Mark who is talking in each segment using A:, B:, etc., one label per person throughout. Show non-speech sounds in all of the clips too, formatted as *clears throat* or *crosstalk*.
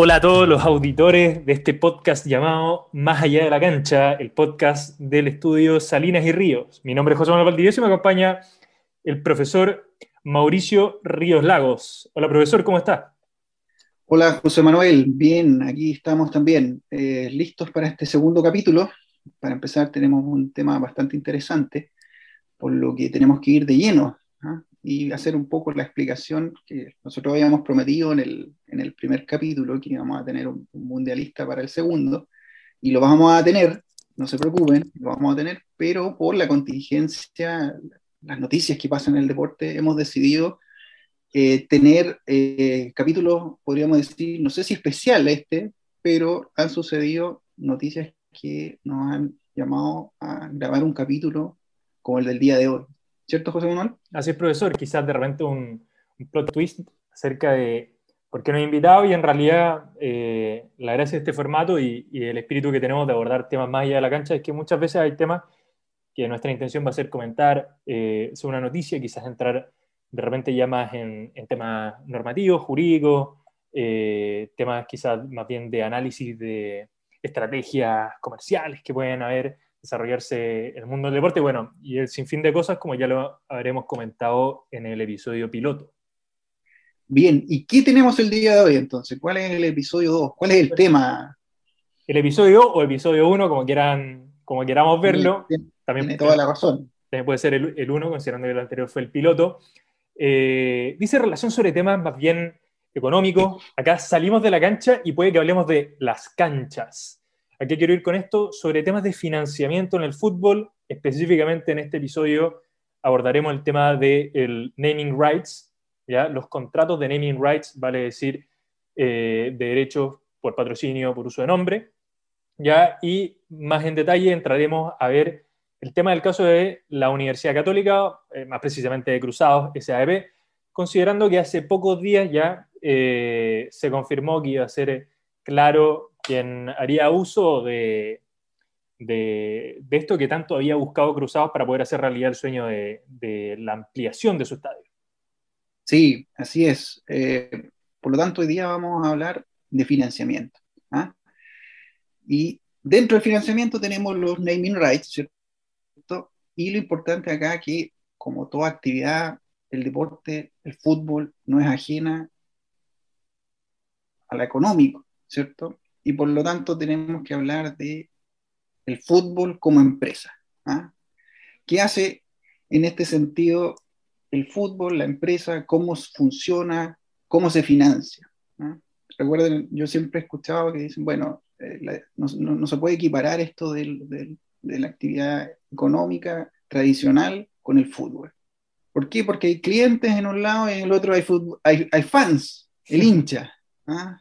A: Hola a todos los auditores de este podcast llamado Más allá de la cancha, el podcast del estudio Salinas y Ríos. Mi nombre es José Manuel Valdivieso y me acompaña el profesor Mauricio Ríos Lagos. Hola profesor, ¿cómo está?
B: Hola José Manuel, bien, aquí estamos también eh, listos para este segundo capítulo. Para empezar tenemos un tema bastante interesante, por lo que tenemos que ir de lleno. ¿ah? Y hacer un poco la explicación que nosotros habíamos prometido en el, en el primer capítulo, que íbamos a tener un, mundialista para el segundo, y lo vamos a tener, no se preocupen, lo vamos a tener, pero por la contingencia, las noticias que pasan en el deporte, hemos decidido eh, tener eh, capítulos, podríamos decir, no sé si especial este, pero han sucedido noticias que nos han llamado a grabar un capítulo como el del día de hoy. ¿Cierto, José Manuel?
A: Así es, profesor. Quizás de repente un, plot twist acerca de por qué nos ha invitado y en realidad eh, la gracia de este formato y, el espíritu que tenemos de abordar temas más allá de la cancha es que muchas veces hay temas que nuestra intención va a ser comentar eh, sobre una noticia, quizás entrar de repente ya más en, temas normativos, jurídicos, eh, temas quizás más bien de análisis de estrategias comerciales que pueden haber desarrollarse el mundo del deporte. Bueno, y el sinfín de cosas, como ya lo habremos comentado en el episodio piloto.
B: Bien, ¿y qué tenemos el día de hoy entonces? ¿Cuál es el episodio 2? ¿Cuál es el tema?
A: El episodio 2 o episodio 1, como, quieran, como queramos verlo.
B: también tiene toda la razón.
A: También puede ser el 1, considerando que el anterior fue el piloto. Eh, dice relación sobre temas más bien económicos. Acá salimos de la cancha y puede que hablemos de las canchas. ¿A qué quiero ir con esto? Sobre temas de financiamiento en el fútbol, específicamente en este episodio abordaremos el tema del naming rights, ¿ya? los contratos de naming rights, vale decir, eh, de derechos por patrocinio, por uso de nombre, ¿ya? y más en detalle entraremos a ver el tema del caso de la Universidad Católica, eh, más precisamente de Cruzados, SAEP, considerando que hace pocos días ya eh, se confirmó que iba a ser claro quien haría uso de, de, esto que tanto había buscado Cruzados para poder hacer realidad el sueño de, la ampliación de su estadio.
B: Sí, así es. Eh, por lo tanto, hoy día vamos a hablar de financiamiento. ¿ah? Y dentro del financiamiento tenemos los naming rights, ¿cierto? Y lo importante acá es que, como toda actividad, el deporte, el fútbol, no es ajena a la económico, ¿cierto? Y por lo tanto tenemos que hablar de el fútbol como empresa. ¿ah? ¿Qué hace en este sentido el fútbol, la empresa, cómo funciona, cómo se financia? ¿ah? Recuerden, yo siempre he escuchado que dicen, bueno, eh, no, se puede equiparar esto de la actividad económica tradicional con el fútbol. ¿Por qué? Porque hay clientes en un lado y en el otro hay, hay, fans, el hincha. ¿ah?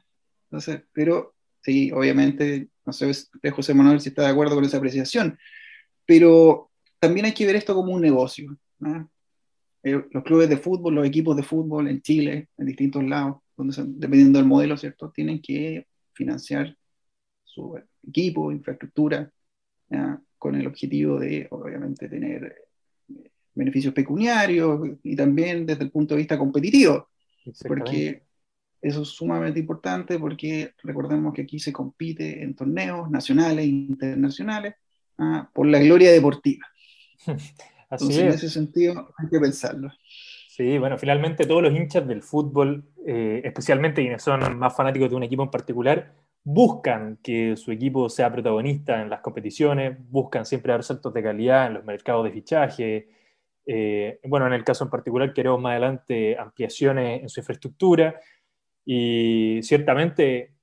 B: Entonces, pero Sí, obviamente, no sé José Manuel si está de acuerdo con esa apreciación, pero también hay que ver esto como un negocio. Eh, los clubes de fútbol, los equipos de fútbol en Chile, en distintos lados, donde dependiendo del modelo, ¿cierto? Tienen que financiar su equipo, infraestructura, con el objetivo de, obviamente, tener eh, beneficios pecuniarios y también desde el punto de vista competitivo. Porque eso es sumamente importante porque recordemos que aquí se compite en torneos nacionales e internacionales ah, por la gloria deportiva. *laughs* Así Entonces, en ese sentido hay que pensarlo.
A: Sí, bueno, finalmente todos los hinchas del fútbol, eh, especialmente quienes son más fanáticos de un equipo en particular, buscan que su equipo sea protagonista en las competiciones, buscan siempre dar saltos de calidad en los mercados de fichaje. Eh, bueno, en el caso en particular queremos más adelante ampliaciones en su infraestructura. Y ciertamente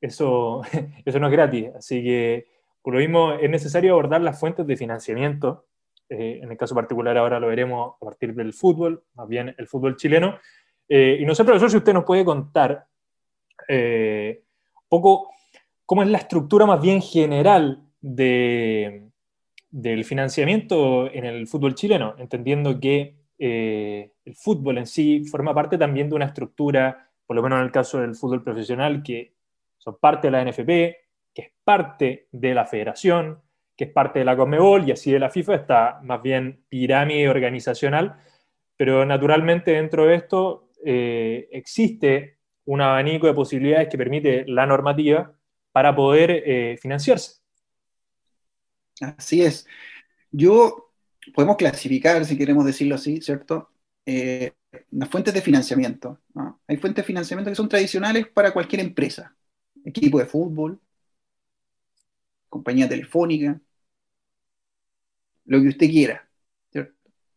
A: eso, *laughs* eso no es gratis, así que por lo mismo es necesario abordar las fuentes de financiamiento. Eh, en el caso particular ahora lo veremos a partir del fútbol, más bien el fútbol chileno. Eh, y no sé, profesor, si usted nos puede contar eh, un poco cómo es la estructura más bien general de, del financiamiento en el fútbol chileno, entendiendo que el fútbol en sí forma parte también de una estructura por lo menos en el caso del fútbol profesional, que son parte de la NFP, que es parte de la federación, que es parte de la Conmebol y así de la FIFA, está más bien pirámide organizacional, pero naturalmente dentro de esto eh, existe un abanico de posibilidades que permite la normativa para poder eh, financiarse.
B: Así es. Yo, podemos clasificar, si queremos decirlo así, ¿cierto? Eh, las fuentes de financiamiento. Hay fuentes de financiamiento que son tradicionales para cualquier empresa. Equipo de fútbol, compañía telefónica, lo que usted quiera.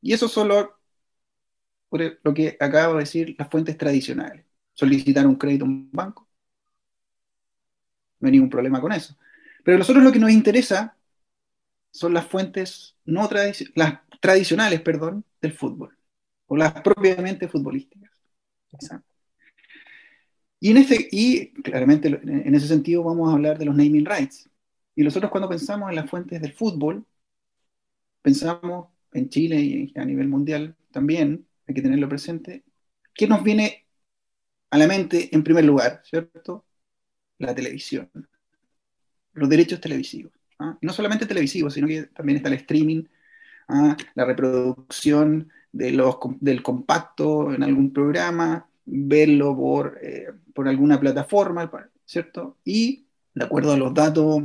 B: Y eso solo por lo que acabo de decir, las fuentes tradicionales. Solicitar un crédito a un banco. No hay ningún problema con eso. Pero a nosotros lo que nos interesa son las fuentes no las tradicionales, perdón, del fútbol, o las propiamente futbolísticas. Y, en ese, y claramente en ese sentido vamos a hablar de los naming rights. Y nosotros cuando pensamos en las fuentes del fútbol, pensamos en Chile y a nivel mundial también, hay que tenerlo presente, ¿qué nos viene a la mente en primer lugar? ¿Cierto? La televisión, los derechos televisivos. ¿ah? no solamente televisivos, sino que también está el streaming, ¿ah? la reproducción de los, del compacto en algún programa, verlo por, eh, por alguna plataforma, ¿cierto? Y de acuerdo a los datos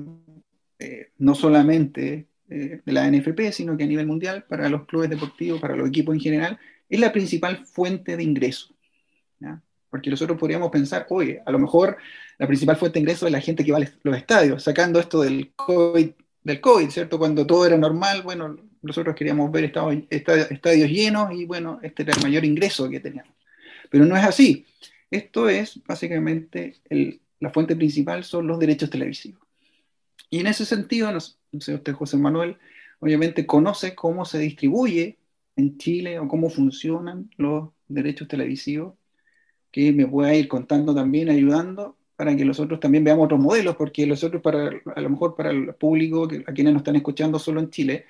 B: eh, no solamente eh, de la NFP, sino que a nivel mundial, para los clubes deportivos, para los equipos en general, es la principal fuente de ingreso. Porque nosotros podríamos pensar, oye, a lo mejor la principal fuente de ingreso es la gente que va a los estadios, sacando esto del COVID, del COVID, ¿cierto? Cuando todo era normal, bueno, nosotros queríamos ver estadios, estadios llenos y bueno, este era el mayor ingreso que teníamos. Pero no es así. Esto es básicamente la fuente principal son los derechos televisivos. Y en ese sentido, no, sé, usted, José Manuel, obviamente conoce cómo se distribuye en Chile o cómo funcionan los derechos televisivos, que me pueda ir contando también, ayudando para que nosotros también veamos otros modelos, porque nosotros, para, a lo mejor para el público, a quienes nos están escuchando solo en Chile,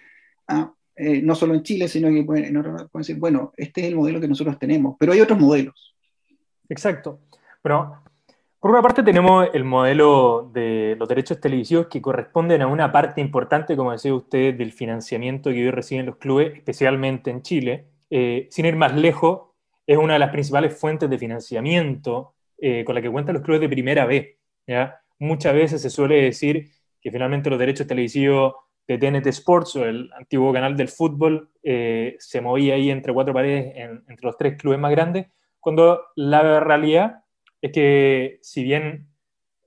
B: eh, no solo en Chile, sino que pueden, pueden decir, bueno, este es el modelo que nosotros tenemos, pero hay otros modelos.
A: Exacto. Bueno, por una parte tenemos el modelo de los derechos televisivos que corresponden a una parte importante, como decía usted, del financiamiento que hoy reciben los clubes, especialmente en Chile. Eh, sin ir más lejos, es una de las principales fuentes de financiamiento eh, con la que cuentan los clubes de primera B. Muchas veces se suele decir que finalmente los derechos televisivos de TNT Sports o el antiguo canal del fútbol eh, se movía ahí entre cuatro paredes entre los tres clubes más grandes, cuando la realidad es que si bien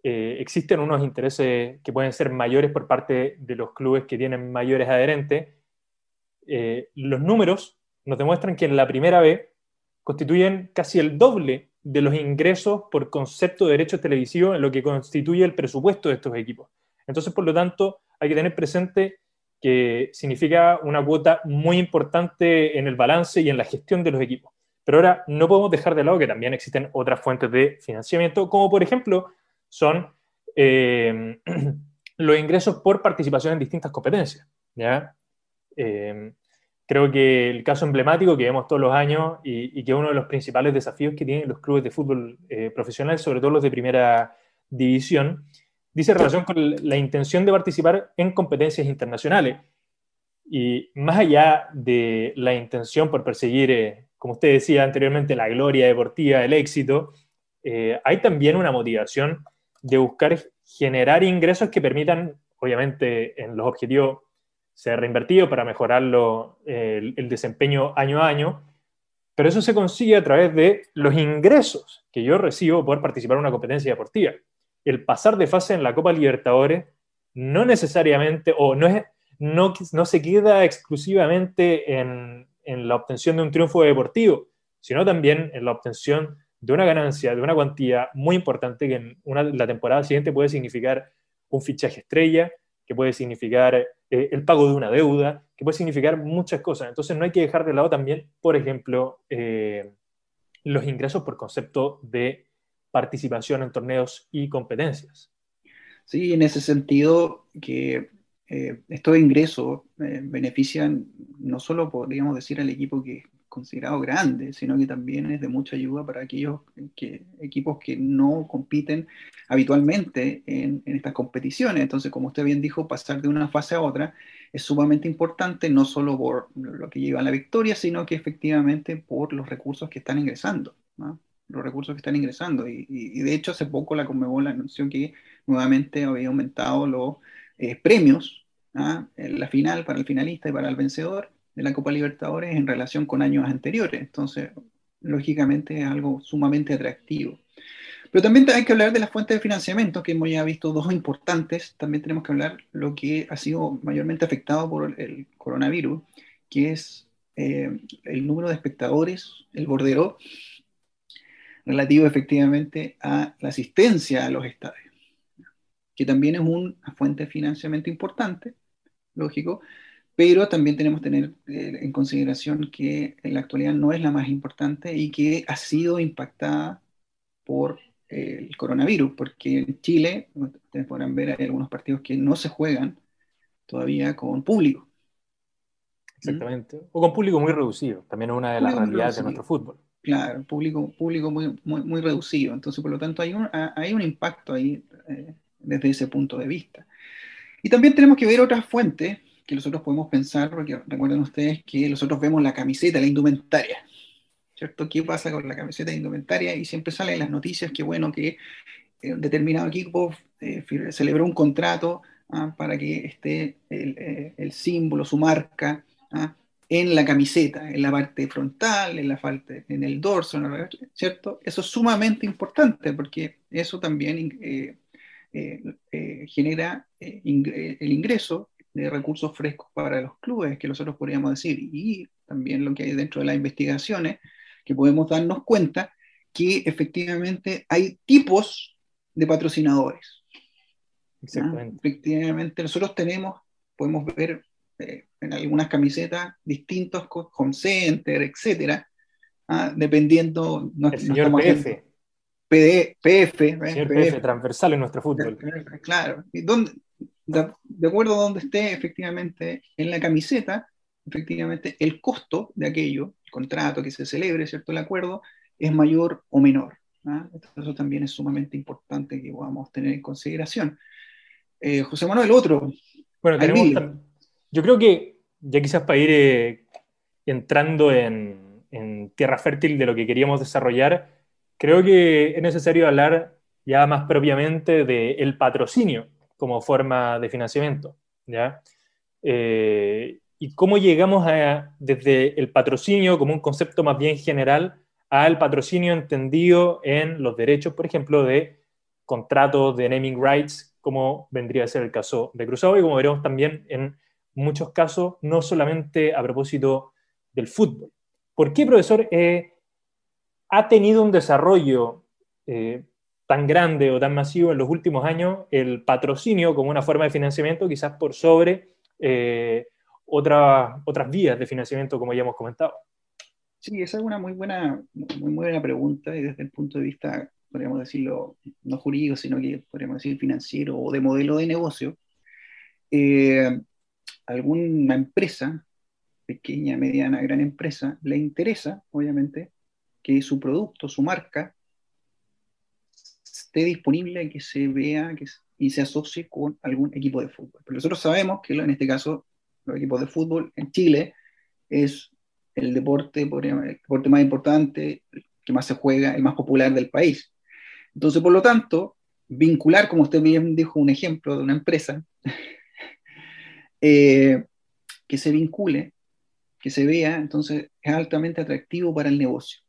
A: eh, existen unos intereses que pueden ser mayores por parte de los clubes que tienen mayores adherentes, eh, los números nos demuestran que en la primera B constituyen casi el doble de los ingresos por concepto de derechos televisivos en lo que constituye el presupuesto de estos equipos. Entonces, por lo tanto, hay que tener presente que significa una cuota muy importante en el balance y en la gestión de los equipos. Pero ahora no podemos dejar de lado que también existen otras fuentes de financiamiento, como por ejemplo son eh, *clears throat* los ingresos por participación en distintas competencias. Eh, creo que el caso emblemático que vemos todos los años y, que es uno de los principales desafíos que tienen los clubes de fútbol eh, profesional, sobre todo los de primera división, dice relación con la intención de participar en competencias internacionales. Y más allá de la intención por perseguir como usted decía anteriormente, la gloria deportiva, el éxito, eh, hay también una motivación de buscar generar ingresos que permitan, obviamente, en los objetivos ser reinvertidos para mejorar el, el desempeño año a año, pero eso se consigue a través de los ingresos que yo recibo por participar en una competencia deportiva. El pasar de fase en la Copa Libertadores no necesariamente, o no, no se queda exclusivamente en, en la obtención de un triunfo deportivo, sino también en la obtención de una ganancia, de una cuantía muy importante que en una, la temporada siguiente puede significar un fichaje estrella, que puede significar eh, el pago de una deuda, que puede significar muchas cosas. Entonces no hay que dejar de lado también, por ejemplo, eh, los ingresos por concepto de participación en torneos y competencias.
B: Sí, en ese sentido que eh, estos ingresos eh, benefician no solo, podríamos decir, al equipo que es considerado grande, sino que también es de mucha ayuda para aquellos equipos que no compiten habitualmente en, estas competiciones. Entonces, como usted bien dijo, pasar de una fase a otra es sumamente importante, no solo por lo que lleva a la victoria, sino que efectivamente por los recursos que están ingresando. Los recursos que están ingresando. Y, de hecho, hace poco la Conmebol anunció que nuevamente había aumentado los eh, premios ¿ah? la final para el finalista y para el vencedor de la Copa Libertadores en relación con años anteriores. Entonces, lógicamente es algo sumamente atractivo. Pero también hay que hablar de las fuentes de financiamiento, que hemos ya visto dos importantes. También tenemos que hablar lo que ha sido mayormente afectado por el coronavirus, que es eh, el número de espectadores, el bordero, relativo efectivamente a la asistencia a los estadios, que también es una fuente de financiamiento importante, lógico, pero también tenemos que tener eh, en consideración que en la actualidad no es la más importante y que ha sido impactada por eh, el coronavirus, porque en Chile, ustedes podrán ver, hay algunos partidos que no se juegan todavía con público.
A: Exactamente. O con público muy reducido, también es una de las realidades de nuestro fútbol.
B: Claro, público, público muy, muy, reducido. Entonces, por lo tanto, hay un, hay un impacto ahí eh, desde ese punto de vista. Y también tenemos que ver otras fuentes que nosotros podemos pensar, porque recuerden ustedes que nosotros vemos la camiseta, la indumentaria. ¿Cierto? ¿Qué pasa con la camiseta de indumentaria? Y siempre salen las noticias que, bueno, que un determinado equipo eh, celebró un contrato ah, para que esté el, eh, el, símbolo, su marca, ah, en la camiseta, en la parte frontal, en la parte, en el dorso, ¿cierto? Eso es sumamente importante porque eso también eh, eh, eh, genera el ingreso de recursos frescos para los clubes, que nosotros podríamos decir, y también lo que hay dentro de las investigaciones, que podemos darnos cuenta que efectivamente hay tipos de patrocinadores. Exactamente. Efectivamente, nosotros tenemos, podemos ver eh, en algunas camisetas distintos, home center, etcétera, ¿ah? dependiendo.
A: No, el señor PF.
B: PD, PF,
A: señor PF, transversal en nuestro fútbol.
B: Claro, y donde, de, acuerdo a donde esté efectivamente en la camiseta, efectivamente el costo de aquello, el contrato que se celebre, ¿cierto? El acuerdo, es mayor o menor. ¿ah? Eso también es sumamente importante que podamos tener en consideración. Eh, José Manuel, otro.
A: Bueno, tenemos, yo creo que ya quizás para ir eh, entrando en, tierra fértil de lo que queríamos desarrollar, creo que es necesario hablar ya más propiamente del patrocinio como forma de financiamiento. ¿ya? Eh, y cómo llegamos desde el patrocinio como un concepto más bien general al patrocinio entendido en los derechos, por ejemplo, de contratos de naming rights, como vendría a ser el caso de Cruzado y como veremos también en muchos casos, no solamente a propósito del fútbol. ¿Por qué, profesor, eh, ha tenido un desarrollo eh, tan grande o tan masivo en los últimos años el patrocinio como una forma de financiamiento, quizás por sobre eh, otras vías de financiamiento, como ya hemos comentado?
B: Sí, esa es una muy buena, muy, buena pregunta y desde el punto de vista, podríamos decirlo, no jurídico, sino que podríamos decir financiero o de modelo de negocio alguna empresa, pequeña, mediana, gran empresa, le interesa, obviamente, que su producto, su marca, esté disponible, que se vea que, y se asocie con algún equipo de fútbol. Pero nosotros sabemos que en este caso, los equipos de fútbol en Chile es el deporte, el deporte más importante, el que más se juega, el más popular del país. Entonces, por lo tanto, vincular, como usted bien dijo, un ejemplo de una empresa, eh, que se vincule, que se vea, entonces es altamente atractivo para el negocio.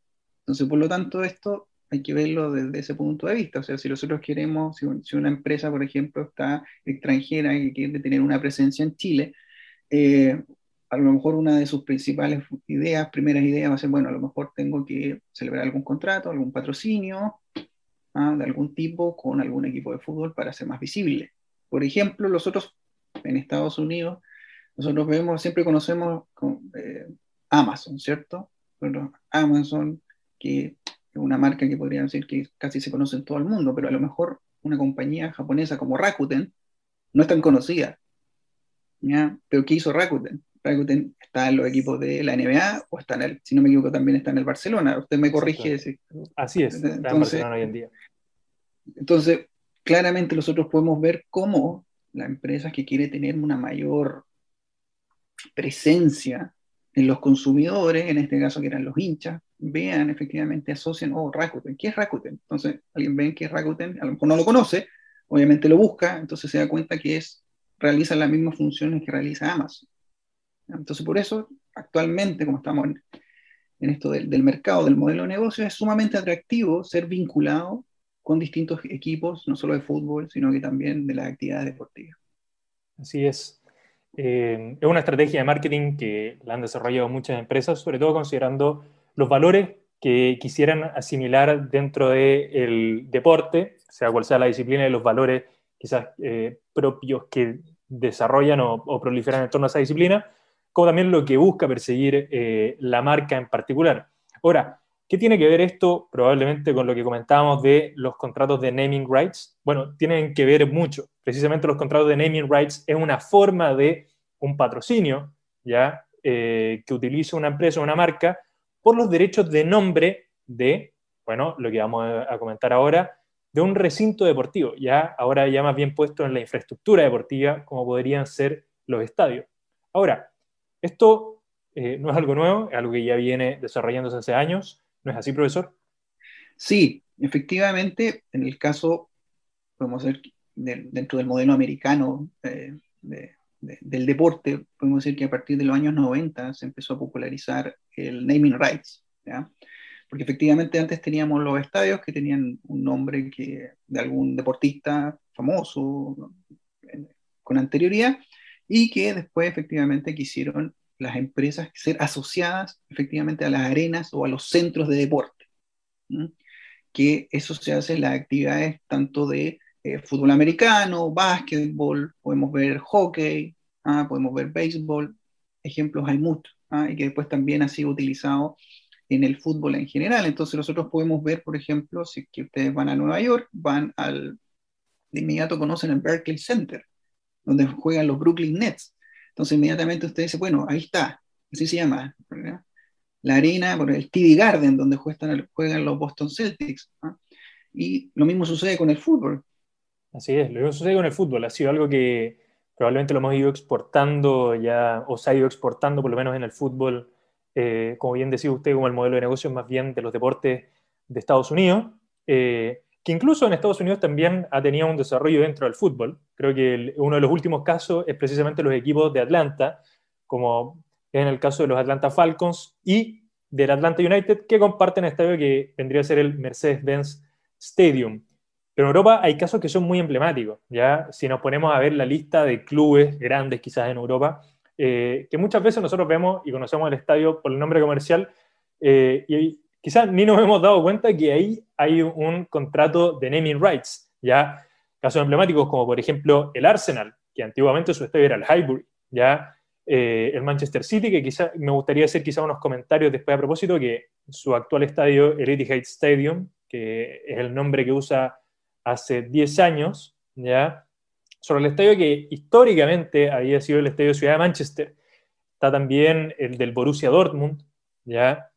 B: Entonces, por lo tanto, esto hay que verlo desde ese punto de vista. O sea, si nosotros queremos, si, una empresa, por ejemplo, está extranjera y quiere tener una presencia en Chile, eh, a lo mejor una de sus principales ideas, primeras ideas va a ser, bueno, a lo mejor tengo que celebrar algún contrato, algún patrocinio ¿ah? de algún tipo con algún equipo de fútbol para ser más visible. Por ejemplo, los otros en Estados Unidos, nosotros vemos, siempre conocemos eh, Amazon, ¿cierto? Amazon, que es una marca que podría decir que casi se conoce en todo el mundo, pero a lo mejor una compañía japonesa como Rakuten no es tan conocida. ¿ya? Pero ¿qué hizo Rakuten? Rakuten está en los equipos de la NBA o está en el, si no me equivoco, también está en el Barcelona. Usted me corrige.
A: Así es, está entonces, en Barcelona hoy en día.
B: Entonces, claramente nosotros podemos ver cómo la empresa que quiere tener una mayor presencia en los consumidores, en este caso que eran los hinchas, vean efectivamente, asocian, oh, Rakuten, ¿qué es Rakuten? Entonces, alguien ve que es Rakuten, a lo mejor no lo conoce, obviamente lo busca, entonces se da cuenta que es, realiza las mismas funciones que realiza Amazon. Entonces, por eso, actualmente, como estamos en, esto del, del, mercado, del modelo de negocio, es sumamente atractivo ser vinculado con distintos equipos, no solo de fútbol, sino que también de las actividades deportivas.
A: Así es. Eh, es una estrategia de marketing que la han desarrollado muchas empresas, sobre todo considerando los valores que quisieran asimilar dentro del deporte, sea cual sea la disciplina y los valores quizás eh, propios que desarrollan o, proliferan en torno a esa disciplina, como también lo que busca perseguir eh, la marca en particular. Ahora, ¿qué tiene que ver esto probablemente con lo que comentábamos de los contratos de naming rights? Bueno, tienen que ver mucho. Precisamente los contratos de naming rights es una forma de un patrocinio, ¿ya? Eh, que utiliza una empresa o una marca por los derechos de nombre de, bueno, lo que vamos a comentar ahora, de un recinto deportivo, ya ahora ya más bien puesto en la infraestructura deportiva, como podrían ser los estadios. Ahora, esto eh, no es algo nuevo, es algo que ya viene desarrollándose hace años, ¿no es así, profesor?
B: Sí, efectivamente, en el caso, podemos ver, dentro del modelo americano eh, del deporte, podemos decir que a partir de los años 90 se empezó a popularizar el naming rights, ¿ya? porque efectivamente antes teníamos los estadios que tenían un nombre que, de algún deportista famoso con anterioridad y que después efectivamente quisieron las empresas ser asociadas efectivamente a las arenas o a los centros de deporte, que eso se hace en las actividades tanto de eh, fútbol americano, básquetbol, podemos ver hockey, ah, podemos ver béisbol, ejemplos hay muchos, ah, y que después también ha sido utilizado en el fútbol en general. Entonces nosotros podemos ver, por ejemplo, si que ustedes van a Nueva York, van al, de inmediato conocen el Berkeley Center, donde juegan los Brooklyn Nets. Entonces inmediatamente ustedes dicen, bueno, ahí está, así se llama, la arena, por el TD Garden, donde juegan, juegan los Boston Celtics. Y lo mismo sucede con el fútbol.
A: Así es, lo mismo sucede con el fútbol. Ha sido algo que probablemente lo hemos ido exportando ya, o se ha ido exportando por lo menos en el fútbol, eh, como bien decía usted, como el modelo de negocio más bien de los deportes de Estados Unidos, eh, que incluso en Estados Unidos también ha tenido un desarrollo dentro del fútbol. Creo que uno de los últimos casos es precisamente los equipos de Atlanta, como en el caso de los Atlanta Falcons y del Atlanta United, que comparten estadio que vendría a ser el Mercedes-Benz Stadium. Pero en Europa hay casos que son muy emblemáticos, ¿ya? Si nos ponemos a ver la lista de clubes grandes quizás en Europa, eh, que muchas veces nosotros vemos y conocemos el estadio por el nombre comercial, eh, y quizás ni nos hemos dado cuenta que ahí hay un contrato de naming rights, ¿ya? Casos emblemáticos como por ejemplo el Arsenal, que antiguamente su estadio era el Highbury, ¿ya? Eh, el Manchester City, que quizá, me gustaría hacer quizá unos comentarios después a propósito, que su actual estadio, el Etihad Stadium, que es el nombre que usa hace 10 años, ¿ya? Sobre el estadio que históricamente había sido el estadio Ciudad de Manchester. Está también el del Borussia Dortmund, ¿ya?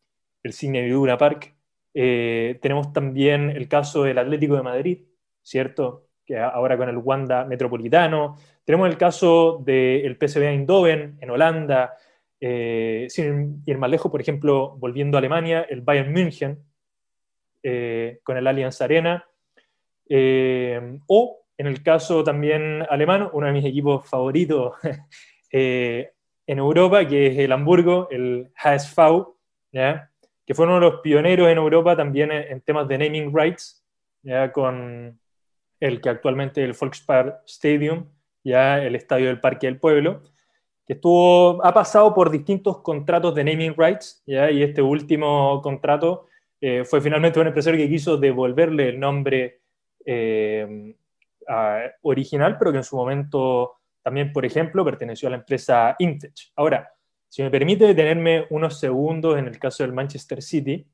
A: El Cine Vidura Park. Eh, tenemos también el caso del Atlético de Madrid, ¿cierto? Que ahora con el Wanda Metropolitano. Tenemos el caso del PSV Eindhoven en Holanda. Eh, sin ir más lejos, por ejemplo, volviendo a Alemania, el Bayern München eh, con el Allianz Arena. Eh, o en el caso también alemán, uno de mis equipos favoritos *laughs* eh, en Europa, que es el Hamburgo, el HSV, que fue uno de los pioneros en Europa también en, temas de naming rights, ¿ya? con el que actualmente es el Volkspark Stadium, ya el Estadio del Parque del Pueblo, que estuvo, ha pasado por distintos contratos de naming rights, ¿ya? y este último contrato eh, fue finalmente un empresario que quiso devolverle el nombre eh, original, pero que en su momento también, por ejemplo, perteneció a la empresa Intech. Ahora, si me permite detenerme unos segundos en el caso del Manchester City,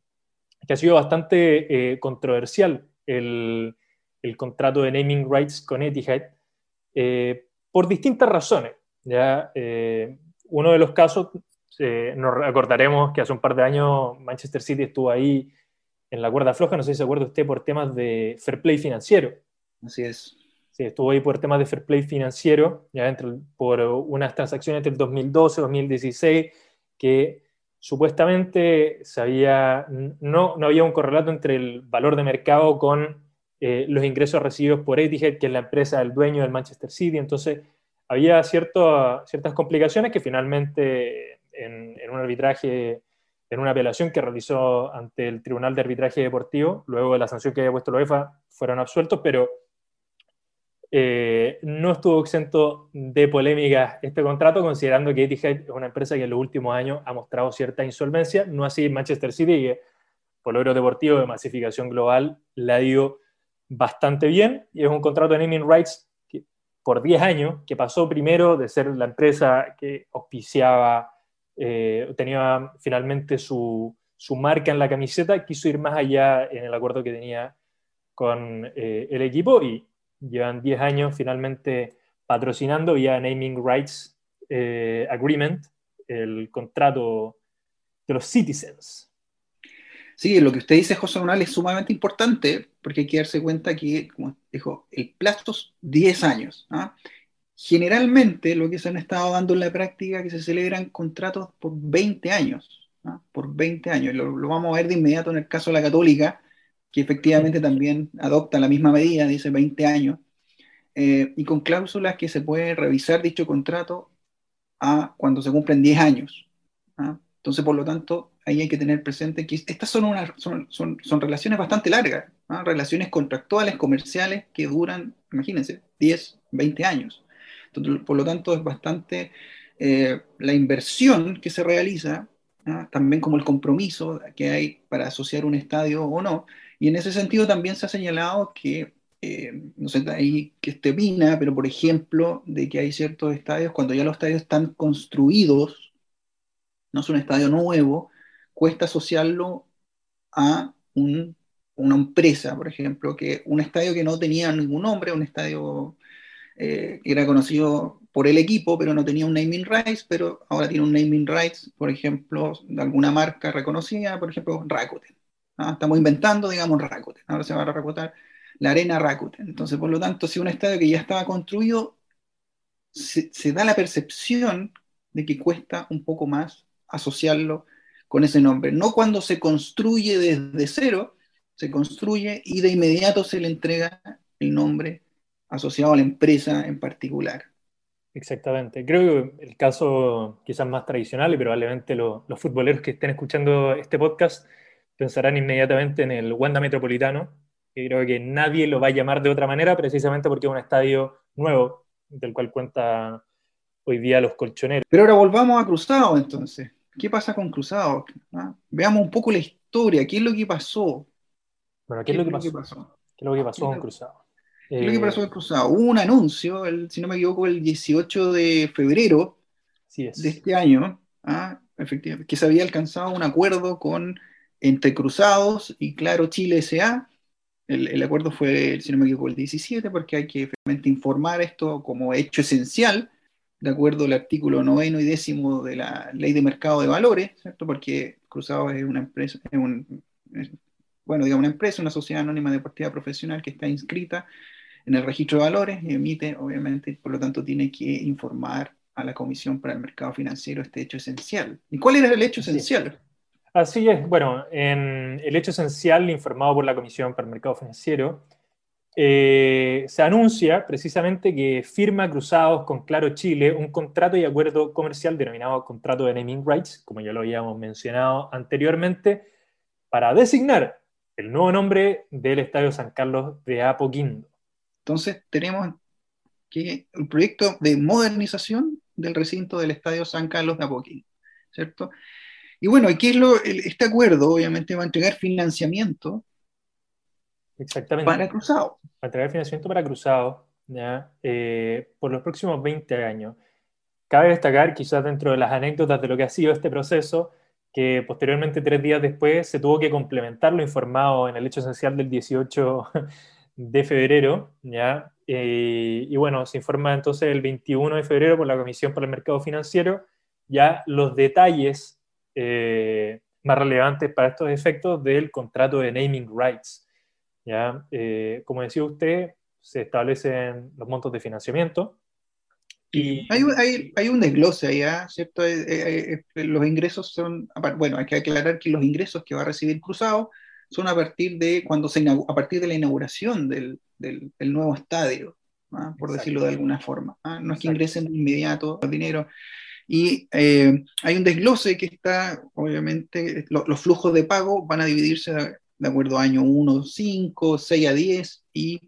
A: que ha sido bastante eh, controversial el, el, contrato de naming rights con Etihad, eh, por distintas razones. ¿ya? uno de los casos, nos acordaremos que hace un par de años Manchester City estuvo ahí en la cuerda floja, no sé si se acuerda usted, por temas de fair play financiero.
B: Así es.
A: Sí, estuvo ahí por temas de fair play financiero, ya entre, por unas transacciones entre el 2012 y 2016 que supuestamente no, no había un correlato entre el valor de mercado con eh, los ingresos recibidos por Etihad, que es la empresa del dueño del Manchester City. Entonces, había cierto, ciertas complicaciones que finalmente en, un arbitraje, en una apelación que realizó ante el Tribunal de Arbitraje Deportivo, luego de la sanción que había puesto la UEFA, fueron absueltos, pero eh, no estuvo exento de polémica este contrato, considerando que Etihad es una empresa que en los últimos años ha mostrado cierta insolvencia, no así Manchester City, que por logro deportivo de masificación global la dio bastante bien, y es un contrato de naming rights por 10 años, que pasó primero de ser la empresa que auspiciaba, eh, tenía finalmente su, su, marca en la camiseta, quiso ir más allá en el acuerdo que tenía con eh, el equipo y llevan 10 años finalmente patrocinando vía Naming Rights eh, Agreement el contrato de los Citizens.
B: Sí, lo que usted dice, José Manuel, es sumamente importante porque hay que darse cuenta que, como dijo, el plazo es 10 años. ¿ah? Generalmente lo que se han estado dando en la práctica es que se celebran contratos por 20 años, ¿ah? por 20 años. Lo, vamos a ver de inmediato en el caso de la católica, que efectivamente también adopta la misma medida, dice 20 años, eh, y con cláusulas que se puede revisar dicho contrato a cuando se cumplen 10 años. ¿ah? Entonces, por lo tanto, ahí hay que tener presente que estas son, son, son, relaciones bastante largas, ¿ah? relaciones contractuales, comerciales, que duran, imagínense, 10, 20 años. Entonces, por lo tanto, es bastante eh, la inversión que se realiza, ¿ah? también como el compromiso que hay para asociar un estadio o no. Y en ese sentido también se ha señalado que, eh, no sé ahí que esté opina, pero por ejemplo, de que hay ciertos estadios, cuando ya los estadios están construidos, no es un estadio nuevo, cuesta asociarlo a una empresa, por ejemplo, que un estadio que no tenía ningún nombre, un estadio eh, era conocido por el equipo, pero no tenía un naming rights, pero ahora tiene un naming rights, por ejemplo, de alguna marca reconocida, por ejemplo, Rakuten. Estamos inventando, digamos, Rakuten. Ahora se va a Rakuten, la arena Rakuten. Entonces, por lo tanto, si un estadio que ya estaba construido, se, se da la percepción de que cuesta un poco más asociarlo con ese nombre. No cuando se construye desde cero, se construye y de inmediato se le entrega el nombre asociado a la empresa en particular.
A: Exactamente. Creo que el caso quizás más tradicional y probablemente los futboleros que estén escuchando este podcast pensarán inmediatamente en el Wanda Metropolitano, que creo que nadie lo va a llamar de otra manera precisamente porque es un estadio nuevo del cual cuenta hoy día los colchoneros.
B: Pero ahora volvamos a Cruzado entonces. ¿Qué pasa con Cruzado? ¿Ah? Veamos un poco la historia, ¿qué es lo que pasó?
A: Bueno, ¿qué, es, lo que pasó? ¿Qué es lo que pasó con Cruzado?
B: ¿Qué es lo que pasó con Cruzado? Hubo un anuncio, el, si no me equivoco, el 18 de febrero de este año, ¿ah? efectivamente, que se había alcanzado un acuerdo con entre Cruzados y Claro Chile S.A. El, el, acuerdo fue, si no me equivoco, el 17, porque hay que efectivamente informar esto como hecho esencial de acuerdo al artículo noveno y décimo de la Ley de Mercado de Valores, ¿cierto? Porque Cruzado es una empresa, es un, bueno, digamos una empresa, una sociedad anónima deportiva profesional que está inscrita en el registro de valores y emite, obviamente, por lo tanto, tiene que informar a la Comisión para el Mercado Financiero este hecho esencial. ¿Y cuál era el hecho esencial?
A: Así es, bueno, en el hecho esencial informado por la Comisión para el Mercado Financiero eh, se anuncia precisamente que firma Cruzados con Claro Chile un contrato y acuerdo comercial denominado contrato de naming rights, como ya lo habíamos mencionado anteriormente, para designar el nuevo nombre del Estadio San Carlos de Apoquindo.
B: Entonces tenemos que el proyecto de modernización del recinto del Estadio San Carlos de Apoquindo, ¿cierto? Y bueno, aquí es lo, este acuerdo obviamente va a entregar financiamiento
A: Exactamente.
B: Para Cruzado.
A: Para entregar financiamiento para Cruzado ¿ya? Eh, por los próximos 20 años. Cabe destacar, quizás dentro de las anécdotas de lo que ha sido este proceso, que posteriormente, tres días después, se tuvo que complementar lo informado en el hecho esencial del 18 *laughs* de febrero, ¿ya? Eh, y bueno, se informa entonces el 21 de febrero por la Comisión para el Mercado Financiero, ya los detalles eh, más relevantes para estos efectos del contrato de naming rights. ¿ya? Eh, como decía usted, se establecen los montos de financiamiento
B: Y... Hay, un desglose allá, ¿cierto? los ingresos son, bueno, hay que aclarar que los ingresos que va a recibir Cruzado son a partir de cuando se a partir de la inauguración del, del, nuevo estadio, ¿ah? por decirlo de alguna forma. ¿ah? No es que ingresen de inmediato el dinero. Y eh, hay un desglose que está, obviamente, los flujos de pago van a dividirse de, acuerdo a año 1, 5, 6 a 10 y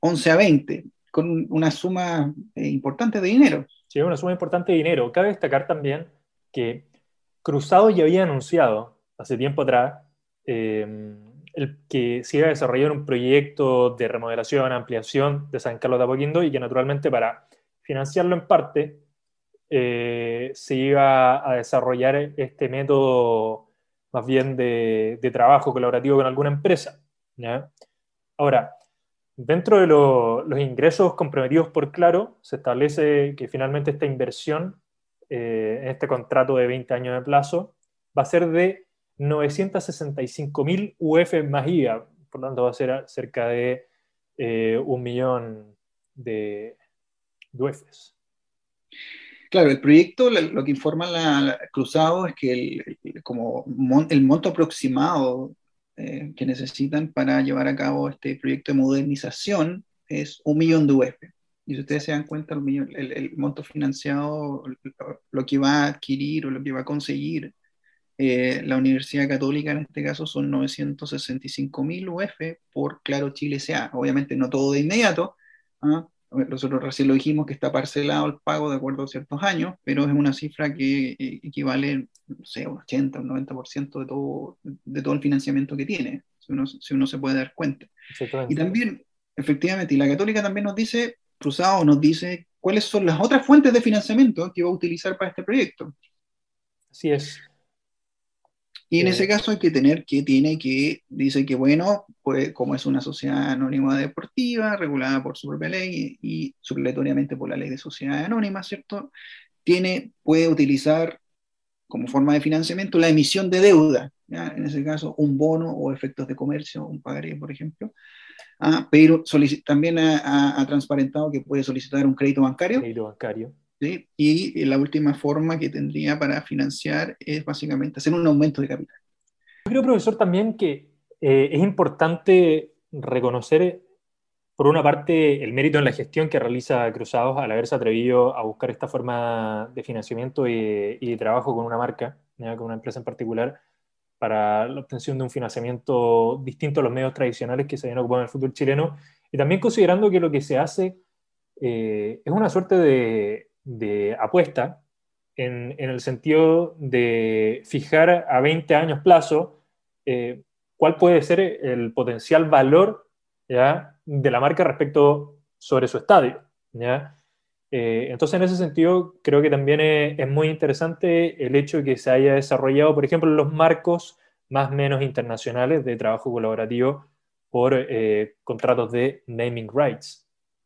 B: 11 a 20, con una suma eh, importante de dinero.
A: Sí, una suma importante de dinero. Cabe destacar también que Cruzado ya había anunciado hace tiempo atrás eh, el que se iba a desarrollar un proyecto de remodelación, ampliación de San Carlos de Apoquindo y que naturalmente para financiarlo en parte eh, se iba a desarrollar este método más bien de, trabajo colaborativo con alguna empresa. Ahora, dentro de los ingresos comprometidos por Claro, se establece que finalmente esta inversión eh, en este contrato de 20 años de plazo va a ser de 965.000 UF más IVA, por lo tanto va a ser cerca de eh, un millón de, UFs.
B: Claro, el proyecto lo que informa la, Cruzado es que el, como el monto aproximado eh, que necesitan para llevar a cabo este proyecto de modernización es un millón de UF. Y si ustedes se dan cuenta, el, el, monto financiado, lo que va a adquirir o lo que va a conseguir eh, la Universidad Católica en este caso son 965 mil UF por Claro Chile SA. Obviamente no todo de inmediato. ¿ah? Nosotros recién lo dijimos que está parcelado el pago de acuerdo a ciertos años, pero es una cifra que eh, equivale, no sé, un 80, un 90% de todo, de todo el financiamiento que tiene, si uno, si uno se puede dar cuenta. Y también, efectivamente, y la Católica también nos dice, Cruzado nos dice cuáles son las otras fuentes de financiamiento que va a utilizar para este proyecto.
A: Así es.
B: Y en ese caso hay que tener que tiene que, dice que bueno, pues como es una sociedad anónima deportiva, regulada por su propia ley y, supletoriamente por la ley de sociedad anónima, ¿cierto? Tiene, puede utilizar como forma de financiamiento la emisión de deuda, en ese caso un bono o efectos de comercio, un pagaré, por ejemplo, ah, pero también ha, transparentado que puede solicitar un crédito bancario.
A: Crédito bancario.
B: Y la última forma que tendría para financiar es básicamente hacer un aumento de capital.
A: Yo creo, profesor, también que eh, es importante reconocer, por una parte, el mérito en la gestión que realiza Cruzados al haberse atrevido a buscar esta forma de financiamiento y, de trabajo con una marca, con una empresa en particular, para la obtención de un financiamiento distinto a los medios tradicionales que se habían ocupado en el fútbol chileno, y también considerando que lo que se hace eh, es una suerte de, de apuesta en, el sentido de fijar a 20 años plazo eh, cuál puede ser el potencial valor ¿ya? de la marca respecto sobre su estadio. ¿ya? Eh, entonces, en ese sentido, creo que también es, muy interesante el hecho de que se haya desarrollado, por ejemplo, los marcos más o menos internacionales de trabajo colaborativo por eh, contratos de naming rights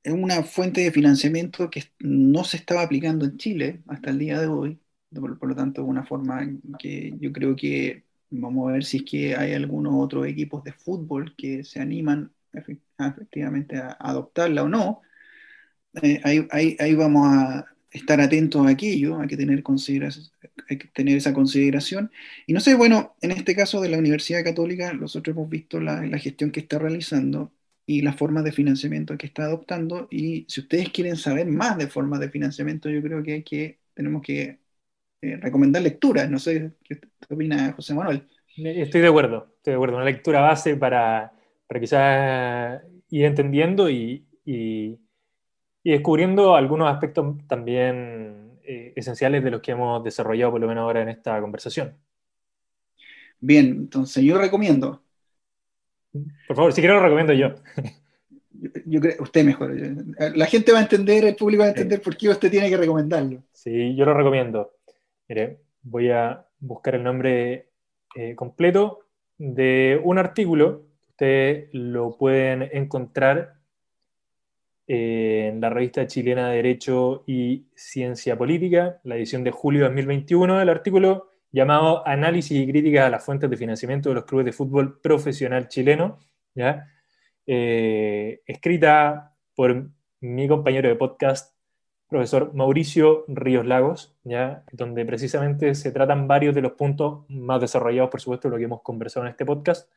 B: es una fuente de financiamiento que no se estaba aplicando en Chile hasta el día de hoy. Por, lo tanto, es una forma que yo creo que vamos a ver si es que hay algunos otros equipos de fútbol que se animan efectivamente a, adoptarla o no. Eh, ahí, vamos a estar atentos a aquello, hay que, tener hay que tener esa consideración. Y no sé, bueno, en este caso de la Universidad Católica, nosotros hemos visto la, la gestión que está realizando y las formas de financiamiento que está adoptando. Y si ustedes quieren saber más de formas de financiamiento, yo creo que, hay que tenemos que eh, recomendar lecturas. No sé qué opina José Manuel.
A: Estoy de acuerdo, estoy de acuerdo. Una lectura base para, para quizás ir entendiendo y, y, descubriendo algunos aspectos también eh, esenciales de los que hemos desarrollado, por lo menos ahora en esta conversación.
B: Bien, entonces yo recomiendo
A: por favor, si quiero lo recomiendo yo.
B: yo. creo, usted mejor. La gente va a entender, el público va a entender por qué usted tiene que recomendarlo.
A: Sí, yo lo recomiendo. Mire, voy a buscar el nombre eh, completo de un artículo. Ustedes lo pueden encontrar en la revista chilena de Derecho y Ciencia Política, la edición de julio de 2021. El artículo llamado Análisis y Críticas a las Fuentes de Financiamiento de los Clubes de Fútbol Profesional Chileno, eh, escrita por mi compañero de podcast, profesor Mauricio Ríos Lagos, ¿ya? donde precisamente se tratan varios de los puntos más desarrollados, por supuesto, de lo que hemos conversado en este podcast,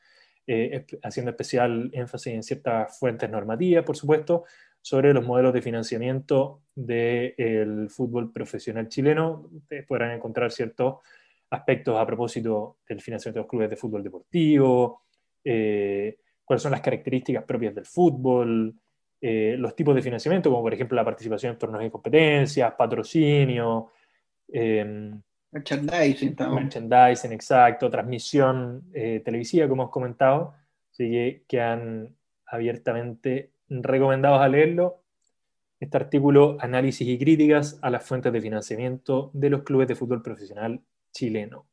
A: eh, haciendo especial énfasis en ciertas fuentes normativas, por supuesto, sobre los modelos de financiamiento del fútbol profesional chileno. Ustedes podrán encontrar ciertos aspectos a propósito del financiamiento de los clubes de fútbol deportivo, eh, cuáles son las características propias del fútbol, eh, los tipos de financiamiento, como por ejemplo la participación en torneos de competencias, patrocinio,
B: em, merchandising,
A: merchandising, exacto, transmisión eh, televisiva, como hemos comentado, así que quedan abiertamente recomendados a leerlo. Este artículo, análisis y críticas a las fuentes de financiamiento de los clubes de fútbol profesional chileno.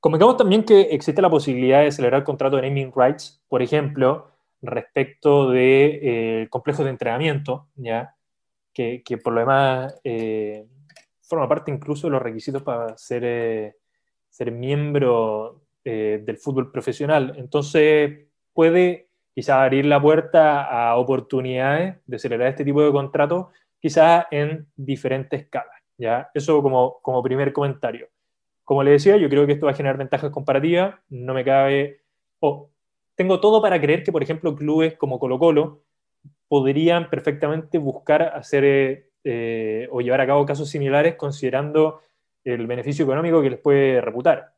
A: Comentamos también que existe la posibilidad de celebrar contrato de naming rights, por ejemplo, respecto del de, eh, complejo de entrenamiento, ¿ya? Que, que por lo demás eh, forma parte incluso de los requisitos para ser, eh, ser miembro del fútbol profesional. Entonces puede quizás abrir la puerta a oportunidades de celebrar este tipo de contratos, quizás en diferentes escalas. ¿ya? Eso como, como primer comentario. Como le decía, yo creo que esto va a generar ventajas comparativas, no me cabe... Tengo todo para creer que, por ejemplo, clubes como Colo Colo podrían perfectamente buscar hacer eh, o llevar a cabo casos similares considerando el beneficio económico que les puede reputar.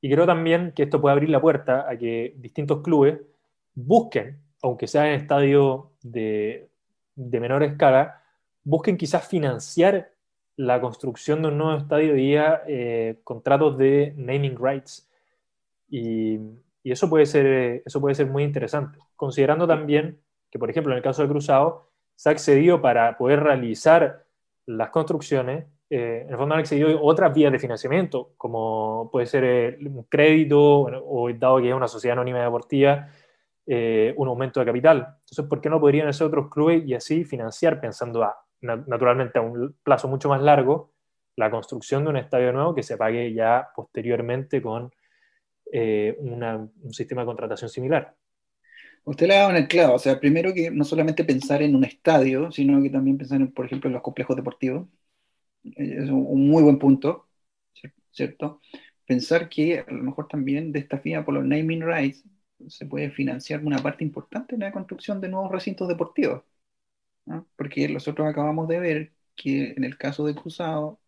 A: Y creo también que esto puede abrir la puerta a que distintos clubes busquen, aunque sea en estadio de, de menor escala, busquen quizás financiar la construcción de un nuevo estadio vía eh, contratos de naming rights. Y, y eso puede ser, eso puede ser muy interesante, considerando también que, por ejemplo, en el caso de Cruzado, se ha accedido para poder realizar las construcciones, eh, en el fondo han accedido otras vías de financiamiento, como puede ser eh, un crédito, o dado que es una sociedad anónima deportiva, eh, un aumento de capital. Entonces, ¿por qué no podrían hacer otros clubes y así financiar, pensando a, naturalmente a un plazo mucho más largo, la construcción de un estadio nuevo que se pague ya posteriormente con eh, un sistema de contratación similar.
B: Usted le ha dado en el clavo, o sea, primero que no solamente pensar en un estadio, sino que también pensar, en, por ejemplo, en los complejos deportivos. Eh, es un muy buen punto, ¿cierto? Pensar que a lo mejor también de esta por los naming rights se puede financiar una parte importante en la construcción de nuevos recintos deportivos. Porque nosotros acabamos de ver que en el caso de Cruzado,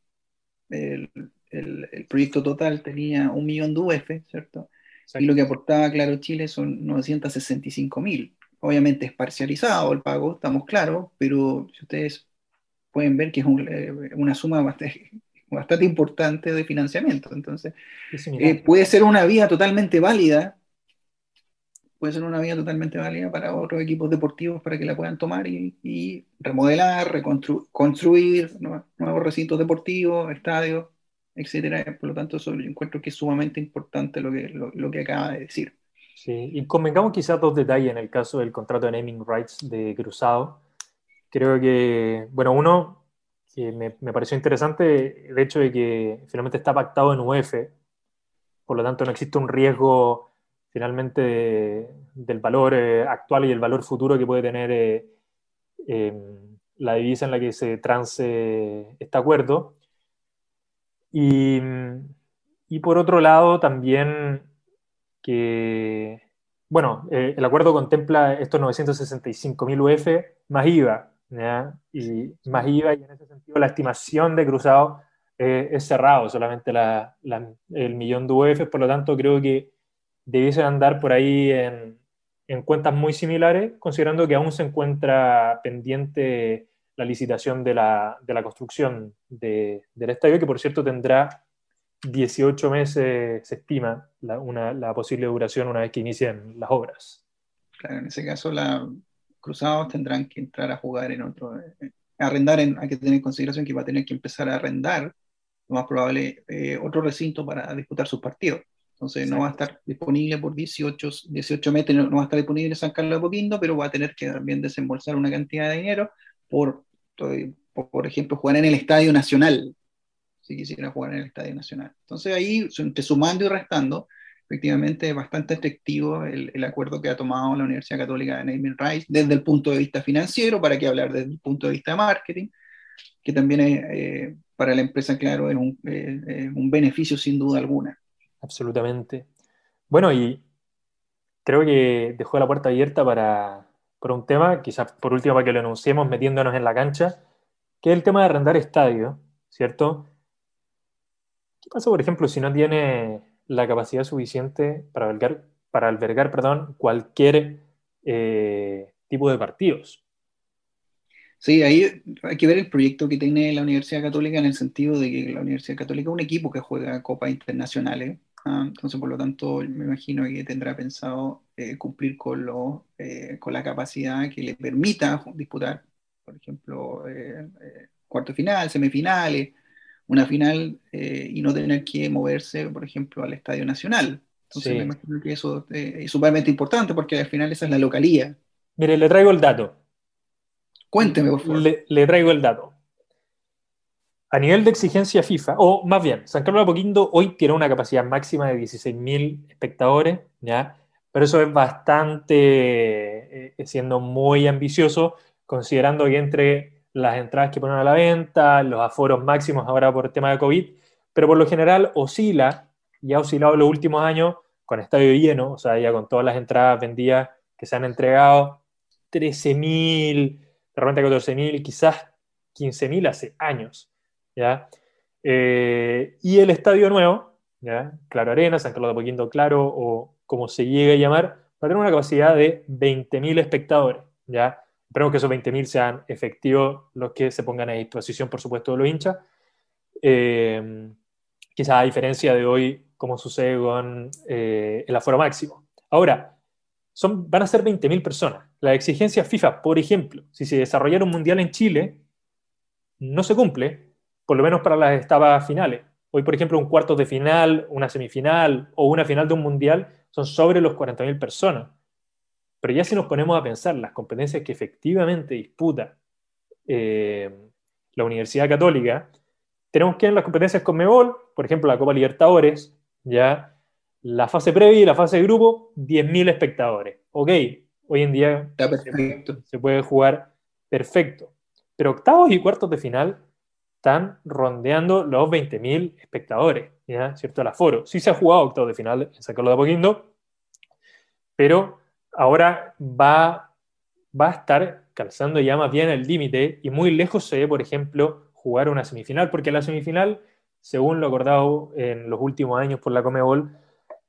B: el, el, proyecto total tenía un millón de UF, ¿cierto? Y lo que aportaba Claro Chile son 965 mil. Obviamente es parcializado el pago, estamos claros, pero si ustedes pueden ver que es eh, una suma bastante, bastante, importante de financiamiento. Entonces, eh, puede ser una vía totalmente válida puede ser una vía totalmente válida para otros equipos deportivos para que la puedan tomar y, remodelar, reconstruir nuevos recintos deportivos, estadios, etcétera. Por lo tanto, eso yo encuentro que es sumamente importante lo que, lo, que acaba de decir.
A: Sí, y convengamos quizás dos detalles en el caso del contrato de naming rights de Cruzado. Creo que, bueno, uno, que me, pareció interesante el hecho de que finalmente está pactado en UF, por lo tanto no existe un riesgo finalmente del valor eh, actual y el valor futuro que puede tener eh, em, la divisa en la que se trance este acuerdo. Y, y por otro lado, también que, bueno, eh, el acuerdo contempla estos 965.000 UF más IVA, y más IVA, y en ese sentido la estimación de cruzado eh, es cerrado, solamente la, el millón de UF, por lo tanto creo que debiese andar por ahí en, en cuentas muy similares, considerando que aún se encuentra pendiente la licitación de la, de la construcción de, del estadio, que por cierto tendrá 18 meses, se estima, la, una, la posible duración una vez que inicien las obras.
B: Claro, en ese caso, la, Cruzados tendrán que entrar a jugar en otro, eh, arrendar, en, hay que tener en consideración que va a tener que empezar a arrendar, lo más probable, eh, otro recinto para disputar sus partidos. Entonces no va a estar disponible por 18, 18 meses, no, va a estar disponible en San Carlos de Poquindo, pero va a tener que también desembolsar una cantidad de dinero por por ejemplo, jugar en el Estadio Nacional, si quisiera jugar en el Estadio Nacional. Entonces ahí, entre sumando y restando, efectivamente es bastante efectivo el, el, acuerdo que ha tomado la Universidad Católica de Naming Rights desde el punto de vista financiero, para que hablar desde el punto de vista de marketing, que también es, para la empresa, claro, es un, un beneficio sin duda alguna.
A: Absolutamente. Bueno, y creo que dejó la puerta abierta para, por un tema, quizás por último para que lo anunciemos metiéndonos en la cancha, que es el tema de arrendar estadio, ¿cierto? ¿Qué pasa, por ejemplo, si no tiene la capacidad suficiente para albergar, para albergar perdón, cualquier eh, tipo de partidos?
B: Sí, ahí hay que ver el proyecto que tiene la Universidad Católica en el sentido de que la Universidad Católica es un equipo que juega copas internacionales Ah, entonces, por lo tanto, me imagino que tendrá pensado eh, cumplir con, lo, eh, con la capacidad que le permita disputar, por ejemplo, eh, cuarto final, semifinales, una final y no tener que moverse, por ejemplo, al Estadio Nacional. Entonces, me imagino que eso es sumamente importante porque al final esa es la localía.
A: Mire, le traigo el dato.
B: Cuénteme, por favor.
A: le traigo el dato a nivel de exigencia FIFA, o más bien, San Carlos de Apoquindo hoy tiene una capacidad máxima de 16.000 espectadores, ¿ya? pero eso es bastante, eh, siendo muy ambicioso, considerando que entre las entradas que ponen a la venta, los aforos máximos ahora por el tema de COVID, pero por lo general oscila, y ha oscilado los últimos años con estadio lleno, o sea, ya con todas las entradas vendidas que se han entregado, 13.000, de repente 14.000, quizás 15.000 hace años. ¿Ya? Eh, y el estadio nuevo, ¿ya? Claro Arena, San Carlos de Apoquindo Claro, o como se llegue a llamar, va a tener una capacidad de 20.000 espectadores, ¿ya? Esperemos que esos 20.000 sean efectivos los que se pongan a disposición, por supuesto, de los hinchas. Eh, quizás a diferencia de hoy, como sucede con eh, el aforo máximo. Ahora, son, van a ser 20.000 personas. La exigencia FIFA, por ejemplo, si se desarrollara un mundial en Chile, no se cumple por lo menos para las etapas finales. Hoy, por ejemplo, un cuarto de final, una semifinal o una final de un mundial son sobre los 40.000 personas. Pero ya si nos ponemos a pensar las competencias que efectivamente disputa eh, la Universidad Católica, tenemos que en las competencias con Mebol, por ejemplo, la Copa Libertadores, ya la fase previa y la fase de grupo, 10.000 espectadores. Ok, hoy en día se puede jugar perfecto. Pero octavos y cuartos de final están rondeando los 20.000 espectadores, ¿ya? ¿cierto? El aforo. Sí se ha jugado octavo de final en San Carlos de Apoquindo, pero ahora va, va a estar calzando ya más bien el límite y muy lejos se ve, por ejemplo, jugar una semifinal, porque la semifinal, según lo acordado en los últimos años por la Comebol,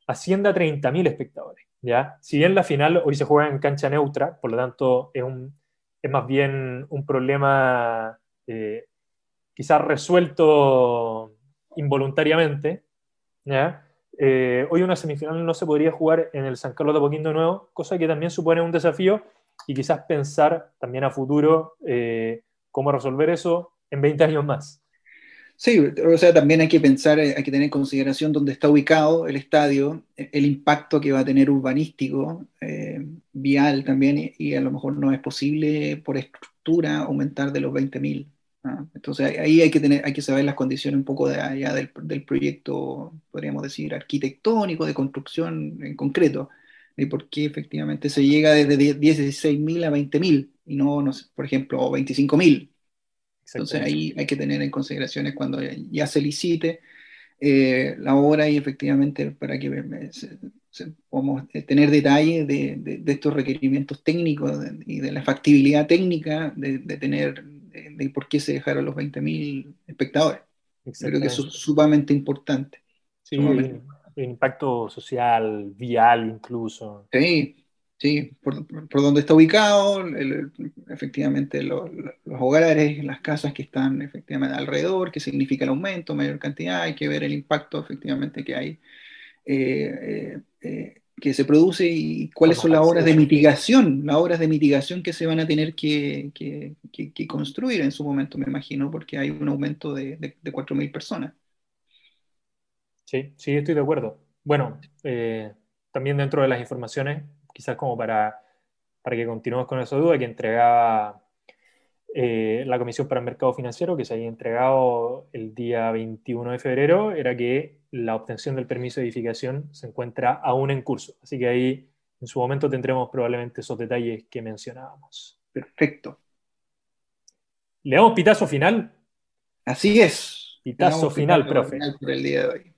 A: asciende a 30.000 espectadores. ¿ya? Si bien la final hoy se juega en cancha neutra, por lo tanto es, un, es más bien un problema eh, quizás resuelto involuntariamente, eh, hoy una semifinal no se podría jugar en el San Carlos de Apoquindo Nuevo, cosa que también supone un desafío y quizás pensar también a futuro eh, cómo resolver eso en 20 años más.
B: Sí, o sea, también hay que pensar, hay que tener en consideración dónde está ubicado el estadio, el impacto que va a tener urbanístico, eh, vial también, y, a lo mejor no es posible por estructura aumentar de los 20.000 entonces ahí hay que, tener, hay que saber las condiciones un poco de allá del, proyecto, podríamos decir, arquitectónico, de construcción en concreto, de por qué efectivamente se llega desde 16.000 a 20.000 y no, no por ejemplo, 25.000. Entonces ahí hay que tener en consideraciones cuando ya se licite eh, la obra y efectivamente para que podamos tener detalles de, estos requerimientos técnicos y de la factibilidad técnica de, tener de, por qué se dejaron los 20.000 espectadores. Creo que eso es sumamente importante.
A: Sí, El, impacto social, vial incluso.
B: Sí, sí, por, por donde está ubicado, efectivamente los, hogares, las casas que están efectivamente alrededor, qué significa el aumento, mayor cantidad, hay que ver el impacto efectivamente que hay. Eh, eh, eh, que se produce y cuáles son las obras de mitigación, las obras de mitigación que se van a tener que, construir en su momento, me imagino, porque hay un aumento de, de, 4.000 personas.
A: Sí, sí, estoy de acuerdo. Bueno, eh, también dentro de las informaciones, quizás como para, para que continuemos con esa duda, que entregaba eh, la Comisión para el Mercado Financiero, que se había entregado el día 21 de febrero, era que la obtención del permiso de edificación se encuentra aún en curso. Así que ahí en su momento tendremos probablemente esos detalles que mencionábamos.
B: Perfecto.
A: ¿Le damos pitazo final?
B: Así es.
A: Pitazo final, profe.
B: Final por el día de hoy.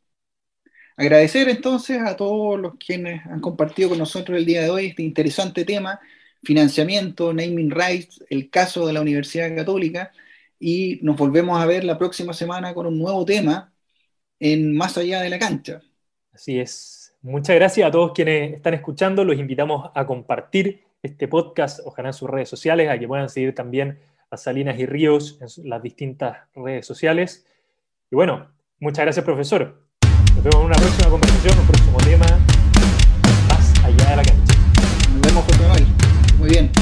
B: Agradecer entonces a todos los quienes han compartido con nosotros el día de hoy este interesante tema, financiamiento, naming rights, el caso de la Universidad Católica, y nos volvemos a ver la próxima semana con un nuevo tema en Más allá de la cancha.
A: Así es. Muchas gracias a todos quienes están escuchando. Los invitamos a compartir este podcast, ojalá en sus redes sociales, a que puedan seguir también a Salinas y Ríos en las distintas redes sociales. Y bueno, muchas gracias, profesor. Nos vemos en una próxima conversación, un próximo tema, más allá de la cancha.
B: Bien.